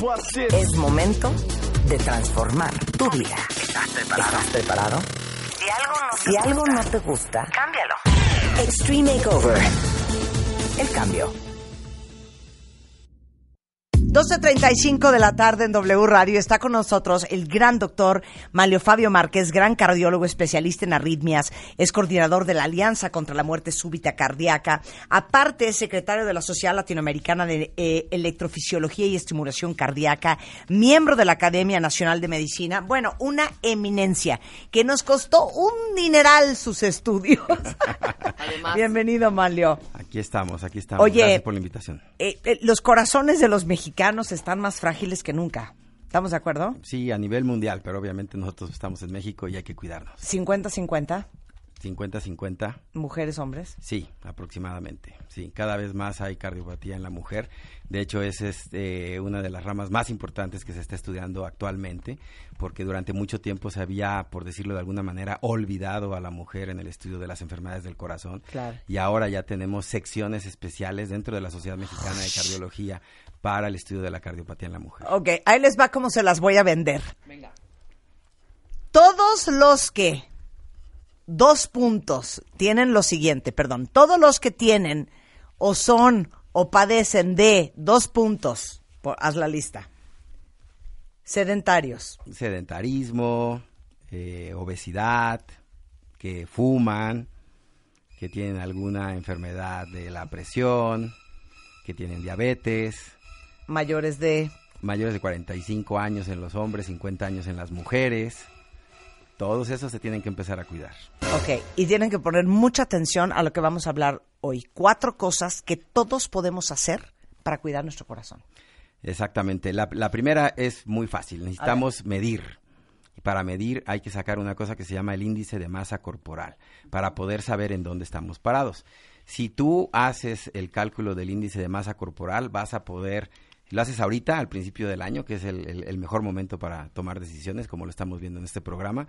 Es momento de transformar tu vida. ¿Estás preparado? ¿Estás preparado? Si algo no te, si algo no te gusta, cámbialo. Extreme Makeover. El cambio. 12.35 de la tarde en W Radio está con nosotros el gran doctor Malio Fabio Márquez, gran cardiólogo especialista en arritmias, es coordinador de la Alianza contra la Muerte Súbita Cardíaca, aparte es secretario de la Sociedad Latinoamericana de eh, Electrofisiología y Estimulación Cardíaca, miembro de la Academia Nacional de Medicina, bueno, una eminencia que nos costó un dineral sus estudios. Bienvenido, Malio. Aquí estamos, aquí estamos. Oye, Gracias por la invitación. Eh, eh, los corazones de los mexicanos están más frágiles que nunca. ¿Estamos de acuerdo? Sí, a nivel mundial, pero obviamente nosotros estamos en México y hay que cuidarnos. 50-50. 50-50. ¿Mujeres, hombres? Sí, aproximadamente. Sí, cada vez más hay cardiopatía en la mujer. De hecho, es este, una de las ramas más importantes que se está estudiando actualmente, porque durante mucho tiempo se había, por decirlo de alguna manera, olvidado a la mujer en el estudio de las enfermedades del corazón. Claro. Y ahora ya tenemos secciones especiales dentro de la Sociedad Mexicana de Cardiología para el estudio de la cardiopatía en la mujer. Ok, ahí les va cómo se las voy a vender. Venga. Todos los que dos puntos tienen lo siguiente, perdón, todos los que tienen o son o padecen de dos puntos, por, haz la lista. Sedentarios. Sedentarismo, eh, obesidad, que fuman, que tienen alguna enfermedad de la presión, que tienen diabetes. Mayores de... Mayores de 45 años en los hombres, 50 años en las mujeres todos esos se tienen que empezar a cuidar. Ok, y tienen que poner mucha atención a lo que vamos a hablar hoy. Cuatro cosas que todos podemos hacer para cuidar nuestro corazón. Exactamente. La, primera es muy fácil. Necesitamos medir. Y para medir hay que sacar una cosa que se llama el índice de masa corporal, para poder saber en dónde estamos parados. Si tú haces el cálculo del índice de masa corporal, vas a poder lo haces ahorita, al principio del año, que es el, mejor momento para tomar decisiones, como lo estamos viendo en este programa.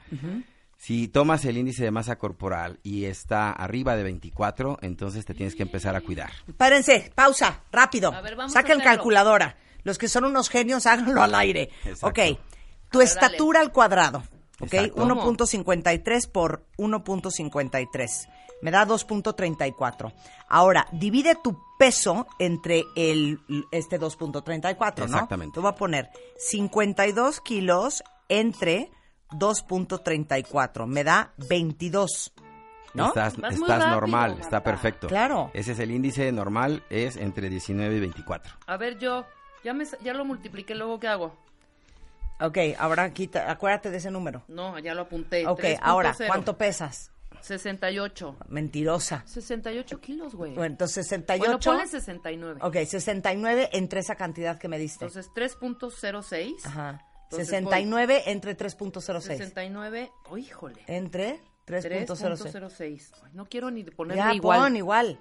Si tomas el índice de masa corporal y está arriba de 24, entonces te tienes que empezar a cuidar. Párense, pausa, rápido. Saquen calculadora. Los que son unos genios, háganlo al aire. Ok, tu estatura al cuadrado. Ok, 1.53 por 1.53 me da 2.34. Ahora, divide tu peso entre el este 2.34, ¿no? Exactamente. Te voy a poner 52 kilos entre 2.34. Me da 22. ¿No? Estás, estás normal, está perfecto. Claro. Ese es el índice normal, es entre 19 y 24. A ver, yo ya, me, ya lo multipliqué, luego ¿qué hago? Ok, ahora quita, acuérdate de ese número. No, ya lo apunté. Ok, ahora, ¿cuánto pesas? 68. Mentirosa. 68 kilos, güey. Bueno, entonces 68. Bueno, ponle 69. Ok, 69 entre esa cantidad que me diste. Entonces 3.06. Ajá. 69 entre 3.06. 69, oh, híjole. Entre 3.06. No quiero ni ponerle ya, igual. Pon igual.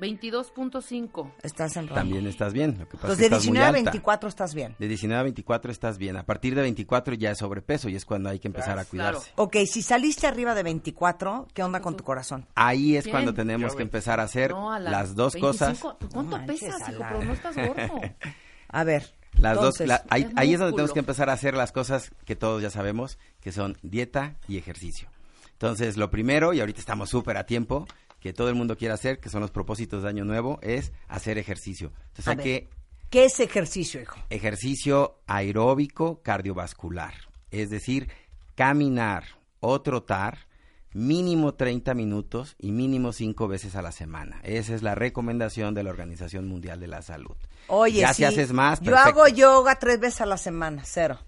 22.5. Estás en rango. También estás bien. Lo que pasa Entonces, de 19 a 24 estás bien. De 19 a 24 estás bien. A partir de 24 ya es sobrepeso y es cuando hay que empezar a cuidarse. Ok, si saliste arriba de 24, ¿qué onda con tu corazón? Ahí es cuando tenemos que empezar a hacer las dos cosas. ¿Cuánto pesas, hijo? Pero no estás gordo. a ver. Las dos, ahí, ahí es donde tenemos que empezar a hacer las cosas que todos ya sabemos, que son dieta y ejercicio. Entonces, lo primero, y ahorita estamos súper a tiempo, que todo el mundo quiere hacer, que son los propósitos de Año Nuevo, es hacer ejercicio. Entonces hay que... ¿Qué es ejercicio, hijo? Ejercicio aeróbico cardiovascular. Es decir, caminar o trotar mínimo 30 minutos y mínimo 5 veces a la semana. Esa es la recomendación de la Organización Mundial de la Salud. Oye, ya si haces más, yo hago yoga tres veces a la semana, cero.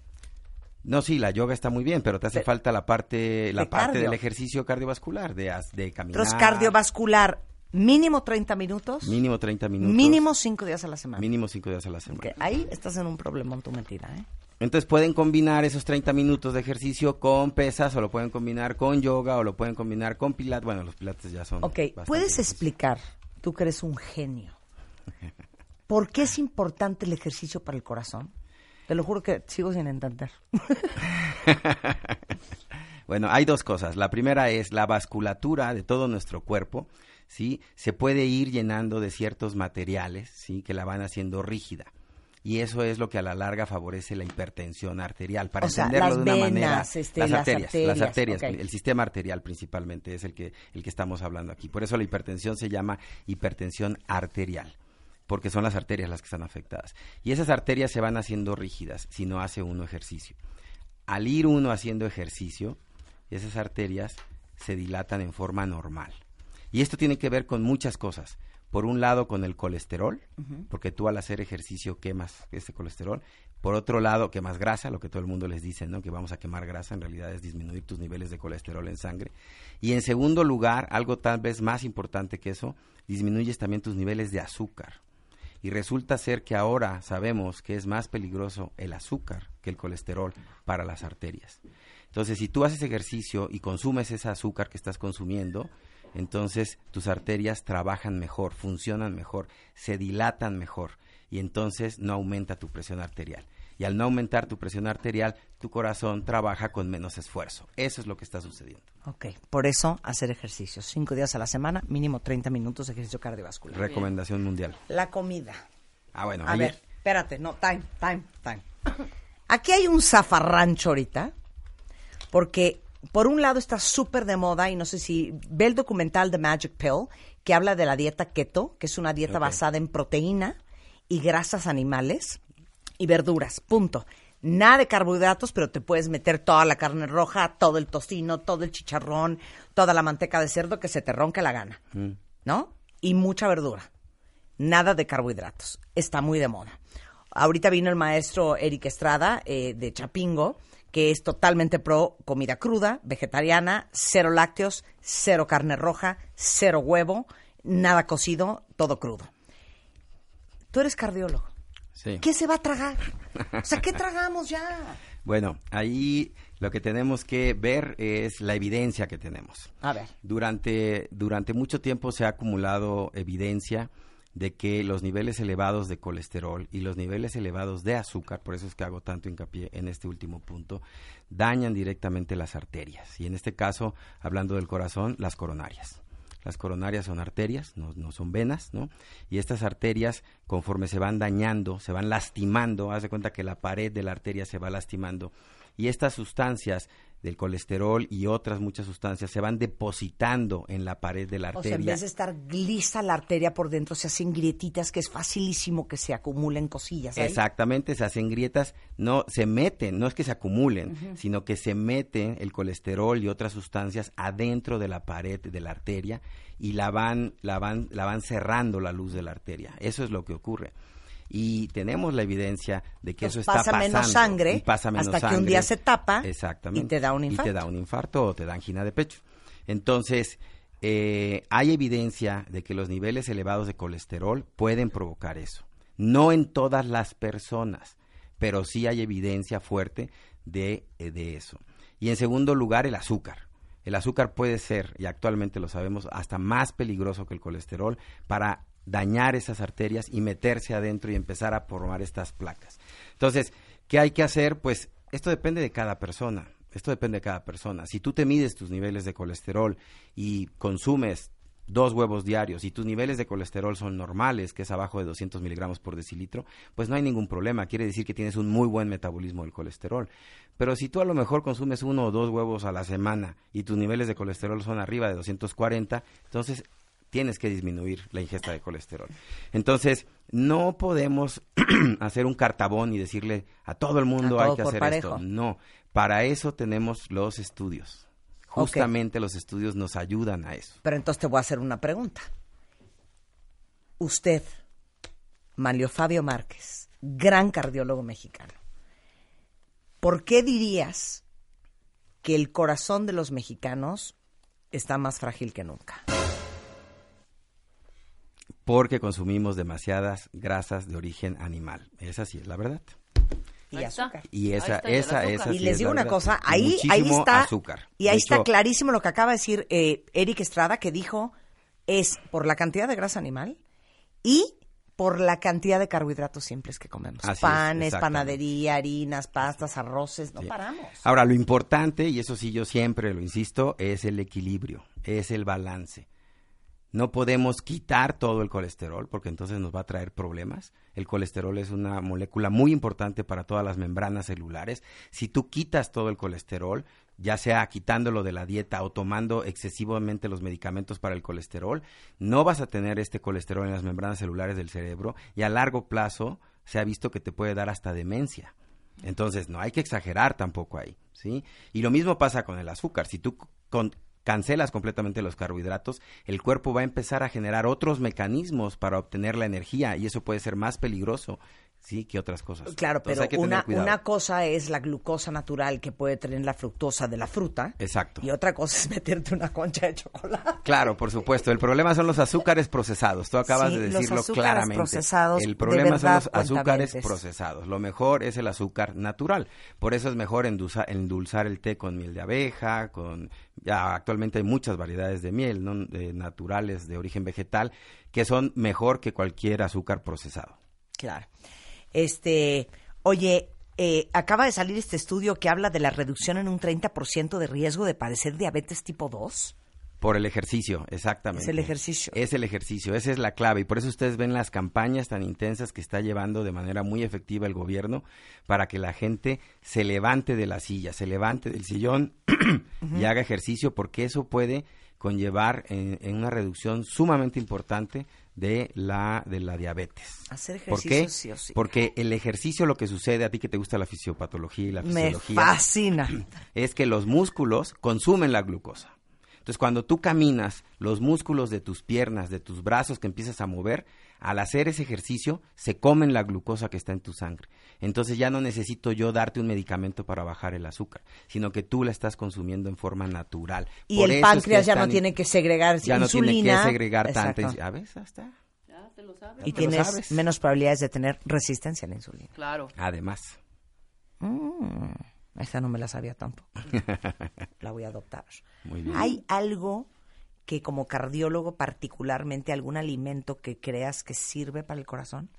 No, sí, la yoga está muy bien, pero te hace falta la parte, la parte del ejercicio cardiovascular, de, de caminar. Entonces, cardiovascular, mínimo 30 minutos. Mínimo 30 minutos. Mínimo 5 días a la semana. Mínimo 5 días a la semana. Ahí estás en un problema tu mentira, ¿eh? Entonces pueden combinar esos 30 minutos de ejercicio con pesas o lo pueden combinar con yoga o lo pueden combinar con pilates. Bueno, los pilates ya son. Ok, ¿puedes explicar, tú que eres un genio, por qué es importante el ejercicio para el corazón? Te lo juro que sigo sin entender. bueno, hay dos cosas. La primera es la vasculatura de todo nuestro cuerpo, ¿sí? Se puede ir llenando de ciertos materiales, ¿sí? Que la van haciendo rígida. y eso es lo que a la larga favorece la hipertensión arterial. Para O sea, entenderlo de una venas, manera, este, las, las arterias, las arterias, el sistema arterial principalmente es el que el que estamos hablando aquí. Por eso la hipertensión se llama hipertensión arterial porque son las arterias las que están afectadas. Y esas arterias se van haciendo rígidas si no hace uno ejercicio. Al ir uno haciendo ejercicio, esas arterias se dilatan en forma normal. Y esto tiene que ver con muchas cosas. Por un lado, con el colesterol, porque tú al hacer ejercicio quemas ese colesterol. Por otro lado, quemas grasa, lo que todo el mundo les dice, ¿no? Que vamos a quemar grasa, en realidad es disminuir tus niveles de colesterol en sangre. Y en segundo lugar, algo tal vez más importante que eso, disminuyes también tus niveles de azúcar. Y resulta ser que ahora sabemos que es más peligroso el azúcar que el colesterol para las arterias. Entonces, si tú haces ejercicio y consumes ese azúcar que estás consumiendo, entonces tus arterias trabajan mejor, funcionan mejor, se dilatan mejor y entonces no aumenta tu presión arterial. Y al no aumentar tu presión arterial, tu corazón trabaja con menos esfuerzo. Eso es lo que está sucediendo. Ok, por eso hacer ejercicio. Cinco días a la semana, mínimo 30 minutos de ejercicio cardiovascular. Recomendación mundial. La comida. Ah, bueno, A ver, espérate, no, time, time, time. Aquí hay un zafarrancho ahorita, porque por un lado está súper de moda, y no sé si ve el documental de Magic Pill, que habla de la dieta keto, que es una dieta basada en proteína y grasas animales y verduras, punto. Nada de carbohidratos, pero te puedes meter toda la carne roja, todo el tocino, todo el chicharrón, toda la manteca de cerdo que se te ronque la gana, Mm. ¿no? Y mucha verdura nada de carbohidratos. Está muy de moda. Ahorita vino el maestro Eric Estrada eh, de Chapingo, que es totalmente pro comida cruda, vegetariana, cero lácteos, cero carne roja, cero huevo, nada cocido, todo crudo. Tú eres cardiólogo. Sí. ¿Qué se va a tragar? O sea, ¿qué tragamos ya? Bueno, ahí lo que tenemos que ver es la evidencia que tenemos. A ver. Durante, durante mucho tiempo se ha acumulado evidencia de que los niveles elevados de colesterol y los niveles elevados de azúcar, por eso es que hago tanto hincapié en este último punto, dañan directamente las arterias. Y en este caso, hablando del corazón, las coronarias. Las coronarias son arterias, no, son venas, ¿no? Y estas arterias, conforme se van dañando, se van lastimando, haz de cuenta que la pared de la arteria se va lastimando, y estas sustancias del colesterol y otras muchas sustancias se van depositando en la pared de la O sea, arteria. en vez de estar lisa la arteria por dentro, se hacen grietitas que es facilísimo que se acumulen cosillas. ahí. Exactamente, se hacen grietas, no se meten, no es que se acumulen, sino que se mete el colesterol y otras sustancias adentro de la pared de la arteria y la van, la van, la van cerrando la luz de la arteria. Eso es lo que ocurre. Y tenemos la evidencia de que Entonces, eso está pasa pasando. menos sangre y pasa menos hasta que un sangre. día se tapa Exactamente. y te da un Y infarto. te da un infarto o te da angina de pecho. Entonces, eh, hay evidencia de que los niveles elevados de colesterol pueden provocar eso. No en todas las personas, pero sí hay evidencia fuerte de, eh, de eso. Y en segundo lugar, el azúcar. El azúcar puede ser, y actualmente lo sabemos, hasta más peligroso que el colesterol para dañar esas arterias y meterse adentro y empezar a formar estas placas. Entonces, ¿qué hay que hacer? Pues esto depende de cada persona. Esto depende de cada persona. Si tú te mides tus niveles de colesterol y consumes dos huevos diarios y tus niveles de colesterol son normales, que es abajo de 200 miligramos por decilitro, pues no hay ningún problema. Quiere decir que tienes un muy buen metabolismo del colesterol. Pero si tú a lo mejor consumes uno o dos huevos a la semana y tus niveles de colesterol son arriba de 240, entonces tienes que disminuir la ingesta de colesterol. Entonces, no podemos hacer un cartabón y decirle a todo el mundo hay que hacer parejo. esto. No, para eso tenemos los estudios. Justamente los estudios nos ayudan a eso. Pero entonces te voy a hacer una pregunta. Usted, Manlio Fabio Márquez, gran cardiólogo mexicano, ¿por qué dirías que el corazón de los mexicanos está más frágil que nunca? Porque consumimos demasiadas grasas de origen animal. Esa sí es la verdad. Y azúcar. Y Ahí esa, esa, esa Y sí les es digo la una verdad. cosa, Y ahí, ahí está, azúcar. y ahí De está hecho, clarísimo lo que acaba de decir eh, Eric Estrada, que dijo es por la cantidad de grasa animal y por la cantidad de carbohidratos simples que comemos. Así Panes, panadería, harinas, pastas, arroces, no Sí. paramos. Ahora, lo importante, y eso sí yo siempre lo insisto, es el equilibrio, es el balance. No podemos quitar todo el colesterol porque entonces nos va a traer problemas. El colesterol es una molécula muy importante para todas las membranas celulares. Si tú quitas todo el colesterol, ya sea quitándolo de la dieta o tomando excesivamente los medicamentos para el colesterol, no vas a tener este colesterol en las membranas celulares del cerebro y a largo plazo se ha visto que te puede dar hasta demencia. Entonces, no hay que exagerar tampoco ahí, ¿sí? Y lo mismo pasa con el azúcar. Si tú cancelas completamente los carbohidratos, el cuerpo va a empezar a generar otros mecanismos para obtener la energía y eso puede ser más peligroso sí que otras cosas. Claro, pero una, una cosa es la glucosa natural que puede tener la fructosa de la fruta. Exacto. Y otra cosa es meterte una concha de chocolate. Claro, por supuesto. El problema son los azúcares procesados. Tú acabas de decirlo los claramente. Procesados, el problema son los azúcares procesados. Lo mejor es el azúcar natural. Por eso es mejor endulzar, endulzar el té con miel de abeja, con ya actualmente hay muchas variedades de miel, ¿no? naturales de origen vegetal, que son mejor que cualquier azúcar procesado. Claro. Este, oye, eh, acaba de salir este estudio que habla de la reducción en un 30% de riesgo de padecer diabetes tipo 2. Por el ejercicio, exactamente. Es el ejercicio. Es el ejercicio, esa es la clave. Y por eso ustedes ven las campañas tan intensas que está llevando de manera muy efectiva el gobierno para que la gente se levante de la silla, se levante del sillón y haga ejercicio, porque eso puede conllevar en una reducción sumamente importante de la, de la diabetes. Hacer ¿Por qué? Porque el ejercicio, lo que sucede a ti que te gusta la fisiopatología y la fisiología. Me fascina. Es que los músculos consumen la glucosa. Entonces, cuando tú caminas, los músculos de tus piernas, de tus brazos que empiezas a mover, al hacer ese ejercicio, se comen la glucosa que está en tu sangre. Entonces ya no necesito yo darte un medicamento para bajar el azúcar, sino que tú la estás consumiendo en forma natural. Y el páncreas ya no tiene que segregar ya no tiene que segregar tanta A veces hasta. Ya te lo sabes. Y tienes menos probabilidades de tener resistencia a la insulina. Claro. Además. Mm, esa no me la sabía tampoco. la voy a adoptar. Muy bien. ¿Hay algo que como cardiólogo particularmente algún alimento que creas que sirve para el corazón?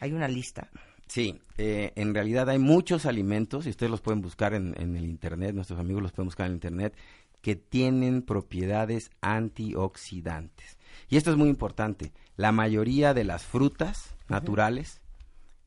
¿Hay una lista? Sí, eh, en realidad hay muchos alimentos, y ustedes los pueden buscar en, el Internet, nuestros amigos los pueden buscar en el Internet, que tienen propiedades antioxidantes. Y esto es muy importante. La mayoría de las frutas naturales,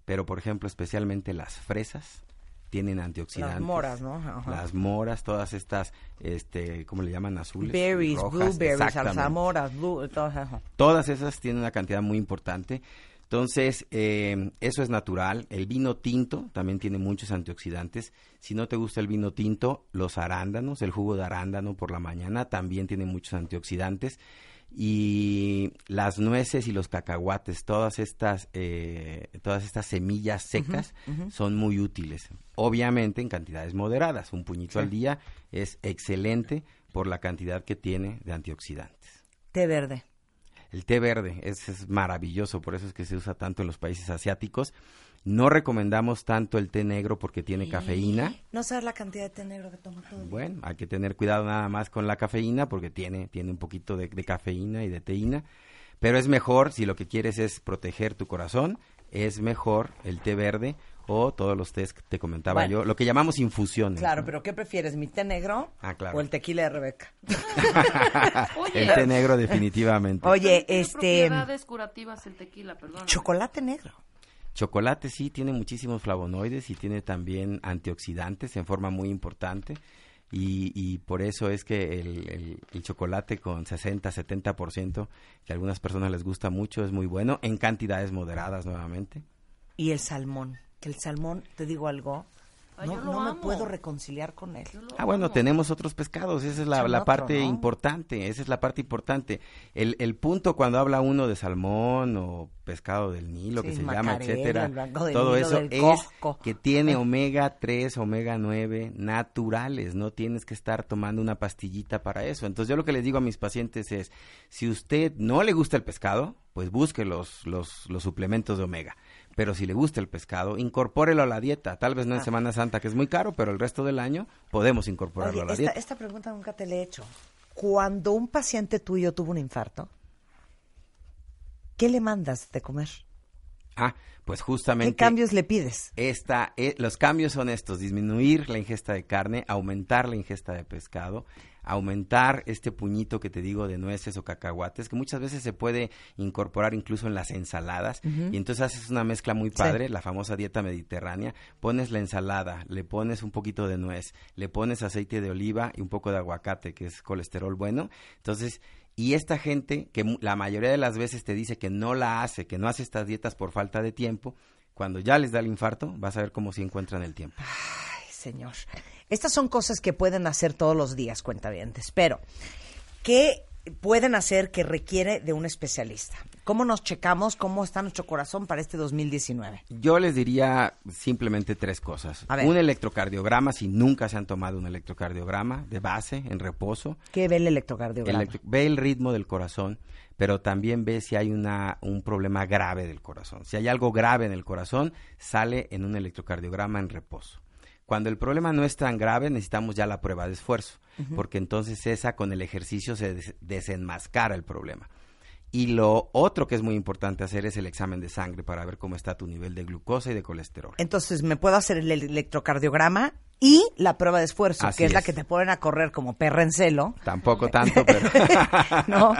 pero por ejemplo especialmente las fresas, tienen antioxidantes. Las moras, ¿no? Las moras, todas estas, este, ¿cómo le llaman? Azules. Berries, blueberries, alzamoras, todas, todas esas tienen una cantidad muy importante. Entonces, eh, eso es natural. El vino tinto también tiene muchos antioxidantes. Si no te gusta el vino tinto, los arándanos, el jugo de arándano por la mañana también tiene muchos antioxidantes. Y las nueces y los cacahuates, todas estas, eh, todas estas semillas secas son muy útiles. Obviamente en cantidades moderadas. Un puñito al día es excelente por la cantidad que tiene de antioxidantes. Té verde. El té verde es, maravilloso, por eso es que se usa tanto en los países asiáticos. No recomendamos tanto el té negro porque tiene cafeína. No sabes la cantidad de té negro que toma todo. Bueno, hay que tener cuidado nada más con la cafeína porque tiene, tiene un poquito de, de cafeína y de teína. Pero es mejor, si lo que quieres es proteger tu corazón, es mejor el té verde o todos los tés que te comentaba yo, lo que llamamos infusiones. Claro, pero ¿qué prefieres, mi té negro ah, claro. o el tequila de Rebeca? el té negro definitivamente. Oye, este propiedades curativas el tequila, perdón. Chocolate negro. Chocolate sí tiene muchísimos flavonoides y tiene también antioxidantes en forma muy importante. Y, y, por eso es que el, el, chocolate con 60-70%, que a algunas personas les gusta mucho, es muy bueno, en cantidades moderadas nuevamente. ¿Y el salmón? que el salmón, te digo algo, no, me puedo reconciliar con él. Ah, bueno, tenemos otros pescados, esa es la, parte importante, esa es la parte importante. El, el punto cuando habla uno de salmón o pescado del Nilo, que se llama, etcétera, todo eso es que tiene omega 3, omega 9 naturales, no tienes que estar tomando una pastillita para eso. Entonces yo lo que les digo a mis pacientes es, si usted no le gusta el pescado, pues busque los, los, los suplementos de omega pero si le gusta el pescado, incorpórelo a la dieta. Tal vez no en ah. Semana Santa, que es muy caro, pero el resto del año podemos incorporarlo a la dieta. Esta pregunta nunca te la he hecho. Cuando un paciente tuyo tuvo un infarto, ¿qué le mandas de comer? Ah, pues justamente... ¿Qué cambios le pides? Esta, eh, los cambios son estos, disminuir la ingesta de carne, aumentar la ingesta de pescado, aumentar este puñito que te digo de nueces o cacahuates, que muchas veces se puede incorporar incluso en las ensaladas, y entonces haces una mezcla muy padre, la famosa dieta mediterránea, pones la ensalada, le pones un poquito de nuez, le pones aceite de oliva y un poco de aguacate, que es colesterol bueno, entonces y esta gente, que la mayoría de las veces te dice que no la hace, que no hace estas dietas por falta de tiempo, cuando ya les da el infarto, vas a ver cómo se encuentran el tiempo. Ay, señor. Estas son cosas que pueden hacer todos los días, cuentavientes, pero ¿qué pueden hacer que requiere de un especialista? ¿Cómo nos checamos cómo está nuestro corazón para este 2019? Yo les diría simplemente tres cosas. Un electrocardiograma, si nunca se han tomado un electrocardiograma de base, en reposo. ¿Qué ve el electrocardiograma? ve el ritmo del corazón, pero también ve si hay una, un problema grave del corazón. Si hay algo grave en el corazón, sale en un electrocardiograma en reposo. Cuando el problema no es tan grave, necesitamos ya la prueba de esfuerzo, porque entonces esa con el ejercicio se desenmascara el problema. Y lo otro que es muy importante hacer es el examen de sangre para ver cómo está tu nivel de glucosa y de colesterol. Entonces, ¿me puedo hacer el electrocardiograma y la prueba de esfuerzo, que es, la que te ponen a correr como perra en celo. Tampoco tanto, pero... ¿No?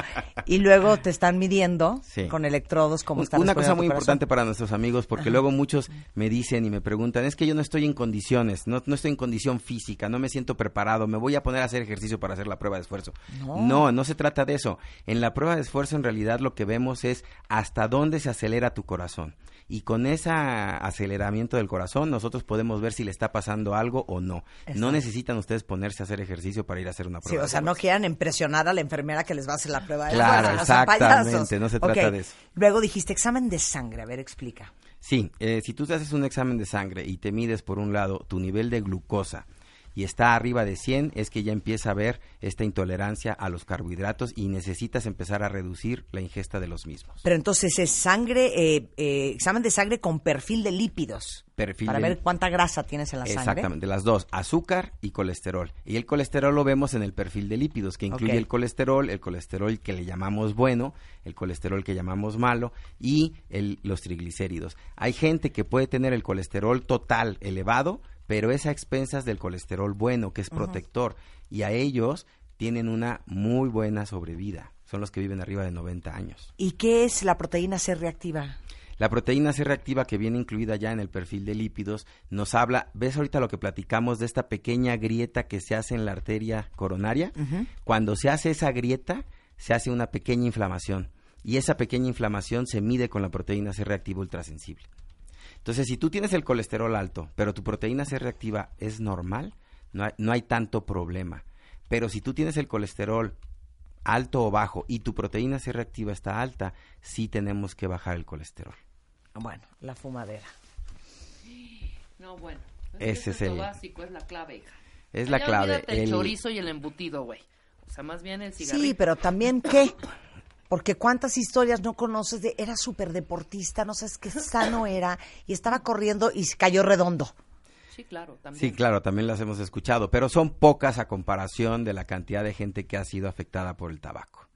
Y luego te están midiendo con electrodos como están Una cosa muy importante para nuestros amigos, porque luego muchos me dicen y me preguntan, es que yo no estoy en condiciones, no, no estoy en condición física, no me siento preparado, me voy a poner a hacer ejercicio para hacer la prueba de esfuerzo. No, no, no se trata de eso. En la prueba de esfuerzo en realidad lo que vemos es hasta dónde se acelera tu corazón y con ese aceleramiento del corazón nosotros podemos ver si le está pasando algo o no. No necesitan ustedes ponerse a hacer ejercicio para ir a hacer una prueba. Sí, o sea, no quieran impresionar a la enfermera que les va a hacer la prueba de Claro, exactamente, no se trata de eso. Luego dijiste examen de sangre, a ver, explica. Sí, eh, si tú te haces un examen de sangre y te mides por un lado tu nivel de glucosa, y está arriba de 100, es que ya empieza a haber esta intolerancia a los carbohidratos y necesitas empezar a reducir la ingesta de los mismos. Pero entonces es sangre, eh, eh, examen de sangre con perfil de lípidos. Perfil para ver cuánta grasa tienes en la sangre. Exactamente, las dos, azúcar y colesterol. Y el colesterol lo vemos en el perfil de lípidos, que incluye el colesterol, el colesterol que le llamamos bueno, el colesterol que llamamos malo y los triglicéridos. Hay gente que puede tener el colesterol total elevado, pero es a expensas del colesterol bueno, que es protector, y a ellos tienen una muy buena sobrevida. Son los que viven arriba de 90 años. ¿Y qué es la proteína C reactiva? La proteína C reactiva que viene incluida ya en el perfil de lípidos nos habla, ¿ves ahorita lo que platicamos de esta pequeña grieta que se hace en la arteria coronaria? Cuando se hace esa grieta, se hace una pequeña inflamación y esa pequeña inflamación se mide con la proteína C reactiva ultrasensible. Entonces, si tú tienes el colesterol alto, pero tu proteína C reactiva es normal, no hay, no hay tanto problema. Pero si tú tienes el colesterol alto o bajo y tu proteína C reactiva está alta, sí tenemos que bajar el colesterol. Bueno, la fumadera. No, bueno. Ese es el básico, es la clave, hija. Es la clave. El, el chorizo y el embutido, güey. O sea, más bien el cigarrillo. Sí, pero también qué. Porque cuántas historias no conoces de era súper deportista, no sabes qué sano era y estaba corriendo y se cayó redondo. Sí, claro, también. Sí, claro, también las hemos escuchado, pero son pocas a comparación de la cantidad de gente que ha sido afectada por el tabaco.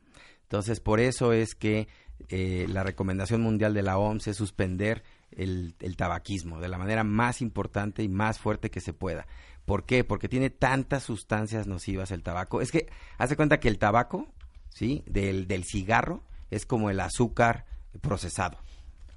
Entonces, por eso es que eh, la recomendación mundial de la OMS es suspender el, el, tabaquismo de la manera más importante y más fuerte que se pueda. ¿Por qué? Porque tiene tantas sustancias nocivas el tabaco. Es que, hace cuenta que el tabaco ¿sí? Del, del cigarro es como el azúcar procesado.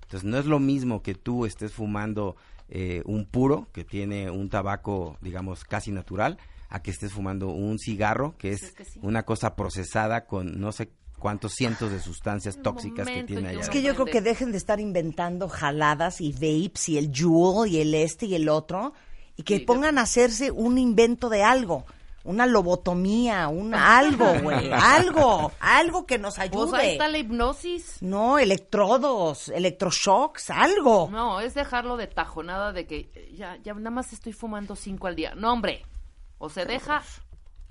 Entonces no es lo mismo que tú estés fumando eh, un puro, que tiene un tabaco, digamos, casi natural, a que estés fumando un cigarro, que es, una cosa procesada con no sé cuántos cientos de sustancias tóxicas que tiene allá. Es que yo creo que dejen de estar inventando jaladas y vapes y el Juul y el este y el otro y que pongan a hacerse un invento de algo una lobotomía, un algo, güey, algo, algo que nos ayude. Pues ahí está la hipnosis. No, electrodos, electroshocks, algo. No, es dejarlo de tajo, nada de que ya, ya nada más estoy fumando cinco al día. No, hombre, o se deja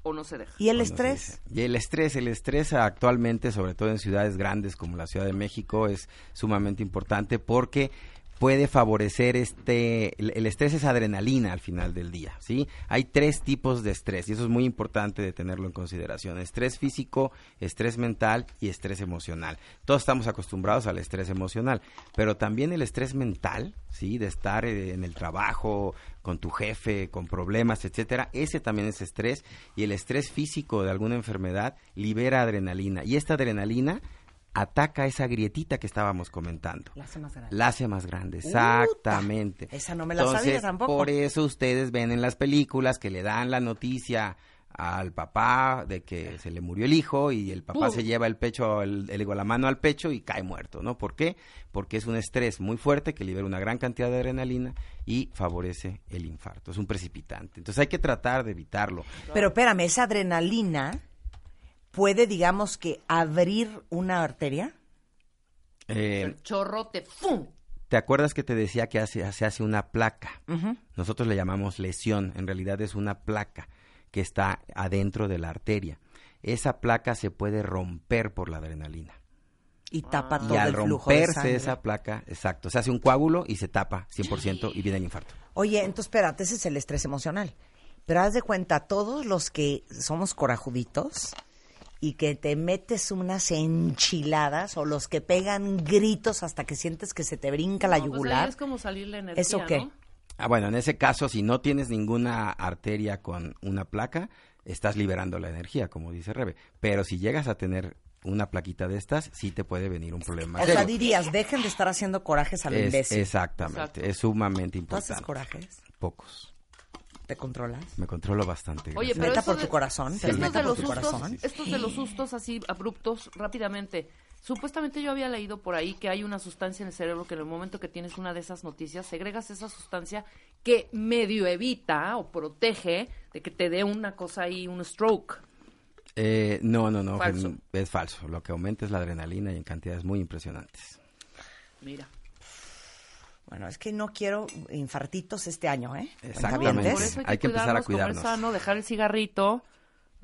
o no se deja. ¿Y el estrés? Y el estrés, el estrés actualmente, sobre todo en ciudades grandes como la Ciudad de México, es sumamente importante porque puede favorecer este, el, estrés es adrenalina al final del día, ¿sí? Hay tres tipos de estrés y eso es muy importante de tenerlo en consideración. Estrés físico, estrés mental y estrés emocional. Todos estamos acostumbrados al estrés emocional, pero también el estrés mental, ¿sí? De estar eh, en el trabajo, con tu jefe, con problemas, etcétera, ese también es estrés y el estrés físico de alguna enfermedad libera adrenalina y esta adrenalina ataca esa grietita que estábamos comentando. La hace más grande. La hace más grande, exactamente. Esa no me la sabía tampoco. Por eso ustedes ven en las películas que le dan la noticia al papá de que se le murió el hijo y el papá se lleva el pecho, el, el, la mano al pecho y cae muerto, ¿no? ¿Por qué? Porque es un estrés muy fuerte que libera una gran cantidad de adrenalina y favorece el infarto. Es un precipitante. Entonces hay que tratar de evitarlo. Pero espérame, esa adrenalina puede, digamos que, abrir una arteria? Eh, el chorro te ¡fum! ¿Te acuerdas que te decía que hace, se hace una placa? Nosotros le llamamos lesión, en realidad es una placa que está adentro de la arteria. Esa placa se puede romper por la adrenalina. Y tapa todo y al el flujo romperse esa placa, exacto, se hace un coágulo y se tapa 100% y viene el infarto. Oye, entonces espérate, ese es el estrés emocional. Pero haz de cuenta, todos los que somos corajuditos, y que te metes unas enchiladas o los que pegan gritos hasta que sientes que se te brinca la pues yugular. es como salir la energía, ¿Eso qué? Ah, bueno, en ese caso, si no tienes ninguna arteria con una placa, estás liberando la energía, como dice Rebe. Pero si llegas a tener una plaquita de estas, sí te puede venir un problema. O sea, dirías, dejen de estar haciendo corajes al imbécil. Exactamente, es sumamente importante. haces corajes? Pocos. ¿Te controlas? Me controlo bastante. Oye, pero ¿Meta por tu corazón? Estos de, los sustos, estos de los sustos así abruptos, rápidamente. Supuestamente yo había leído por ahí que hay una sustancia en el cerebro que en el momento que tienes una de esas noticias, segregas esa sustancia que medio evita o protege de que te dé una cosa ahí, un stroke. Eh, no, no, no, es falso. Lo que aumenta es la adrenalina y en cantidades muy impresionantes. Mira. Bueno, es que no quiero infartitos este año, ¿eh? Exactamente. hay, que, empezar a cuidarnos. Comer sano, dejar el cigarrito.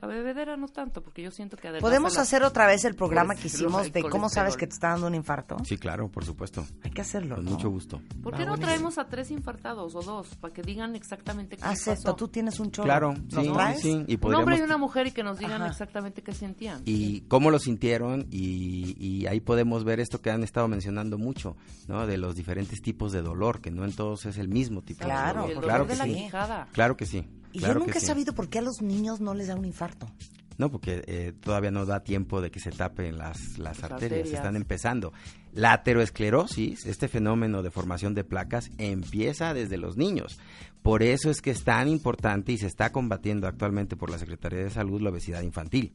La bebedera no tanto, porque yo siento que ¿Podemos hacer otra vez el programa que hicimos de cómo sabes que te está dando un infarto? Sí, claro, por supuesto. Hay que hacerlo. Con mucho gusto. ¿Por qué no traemos a tres infartados o dos para que digan exactamente qué Haz esto, tú tienes un chorro. Claro, sí, sí. Y un hombre y una mujer y que nos digan exactamente qué sentían. Y cómo lo sintieron y, y, ahí podemos ver esto que han estado mencionando mucho, ¿no? De los diferentes tipos de dolor, que no en todos es el mismo tipo claro, de dolor. Claro, que sí. Claro que sí. Y yo nunca he sabido por qué a los niños no les da un infarto. No, porque eh, todavía no da tiempo de que se tapen las, las, arterias, están empezando. La ateroesclerosis, este fenómeno de formación de placas, empieza desde los niños. Por eso es que es tan importante y se está combatiendo actualmente por la Secretaría de Salud la obesidad infantil.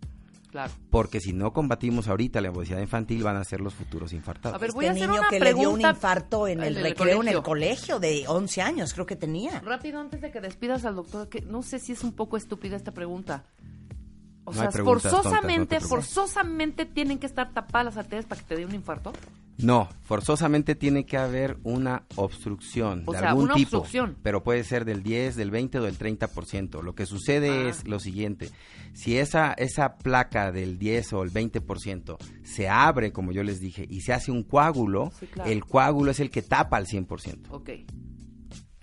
Claro. Porque si no combatimos ahorita la obesidad infantil, van a ser los futuros infartados. A ver, voy este a hacer niño que le dio un infarto en el, recreo en el colegio de 11 años, creo que tenía. Rápido, antes de que despidas al doctor, que no sé si es un poco estúpida esta pregunta. O sea, forzosamente, forzosamente tienen que estar tapadas las arterias para que te dé un infarto. No, forzosamente tiene que haber una obstrucción de algún tipo, pero puede ser del 10, del 20 o del 30%. Lo que sucede ah. es lo siguiente, si esa esa placa del 10 o el 20% se abre, como yo les dije, y se hace un coágulo, el coágulo es el que tapa al 100%. Ok.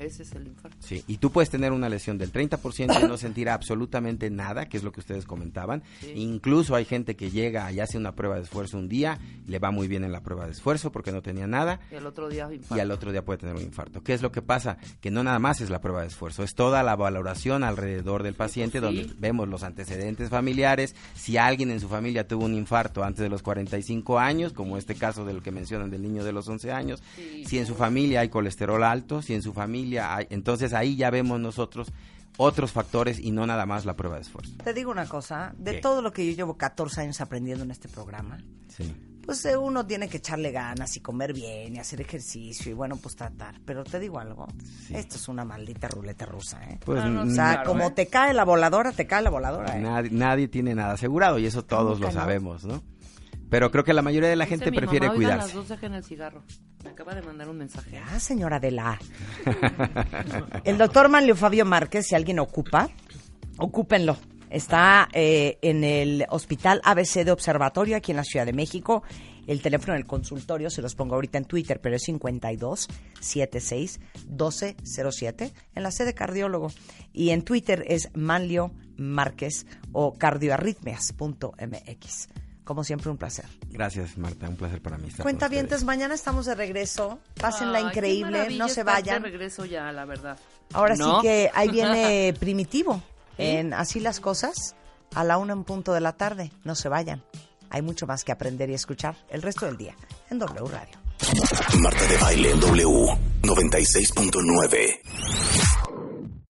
Ese es el infarto. Sí, y tú puedes tener una lesión del 30% y no sentir absolutamente nada, que es lo que ustedes comentaban. Incluso hay gente que llega y hace una prueba de esfuerzo un día, le va muy bien en la prueba de esfuerzo porque no tenía nada. Y al otro día Y al otro día puede tener un infarto. ¿Qué es lo que pasa? Que no nada más es la prueba de esfuerzo, es toda la valoración alrededor del paciente pues donde vemos los antecedentes familiares, si alguien en su familia tuvo un infarto antes de los 45 años, como este caso del que mencionan del niño de los 11 años, si en su familia hay colesterol alto, si en su familia entonces ahí ya vemos nosotros otros factores y no nada más la prueba de esfuerzo. Te digo una cosa, de todo lo que yo llevo 14 años aprendiendo en este programa, pues eh, uno tiene que echarle ganas y comer bien y hacer ejercicio y bueno, pues tratar. Pero te digo algo, esto es una maldita ruleta rusa, ¿eh? Pues, o sea, como ¿eh? te cae la voladora, te cae la voladora. ¿eh? Nadie, tiene nada asegurado y eso todos lo sabemos, ¿no? Pero creo que la mayoría de la gente prefiere mamá, cuidarse. las dos dejen el cigarro. Me acaba de mandar un mensaje. Ah, señora de la. el doctor Manlio Fabio Márquez, si alguien ocupa, ocúpenlo. Está eh, en el Hospital ABC de Observatorio aquí en la Ciudad de México El teléfono del consultorio se los pongo ahorita en Twitter, pero es 52 76 1207 en la sede cardiólogo. Y en Twitter es Manlio Márquez o cardioarritmias.mx. Como siempre, un placer. Gracias, Marta. Un placer para mí. Cuenta vientes, mañana estamos de regreso. Pásenla increíble, no se vayan. de regreso ya, la verdad. Ahora sí que ahí viene Primitivo. En Así las cosas, a la una en punto de la tarde. No se vayan. Hay mucho más que aprender y escuchar el resto del día en W Radio. Marta de Baile en W 96.9.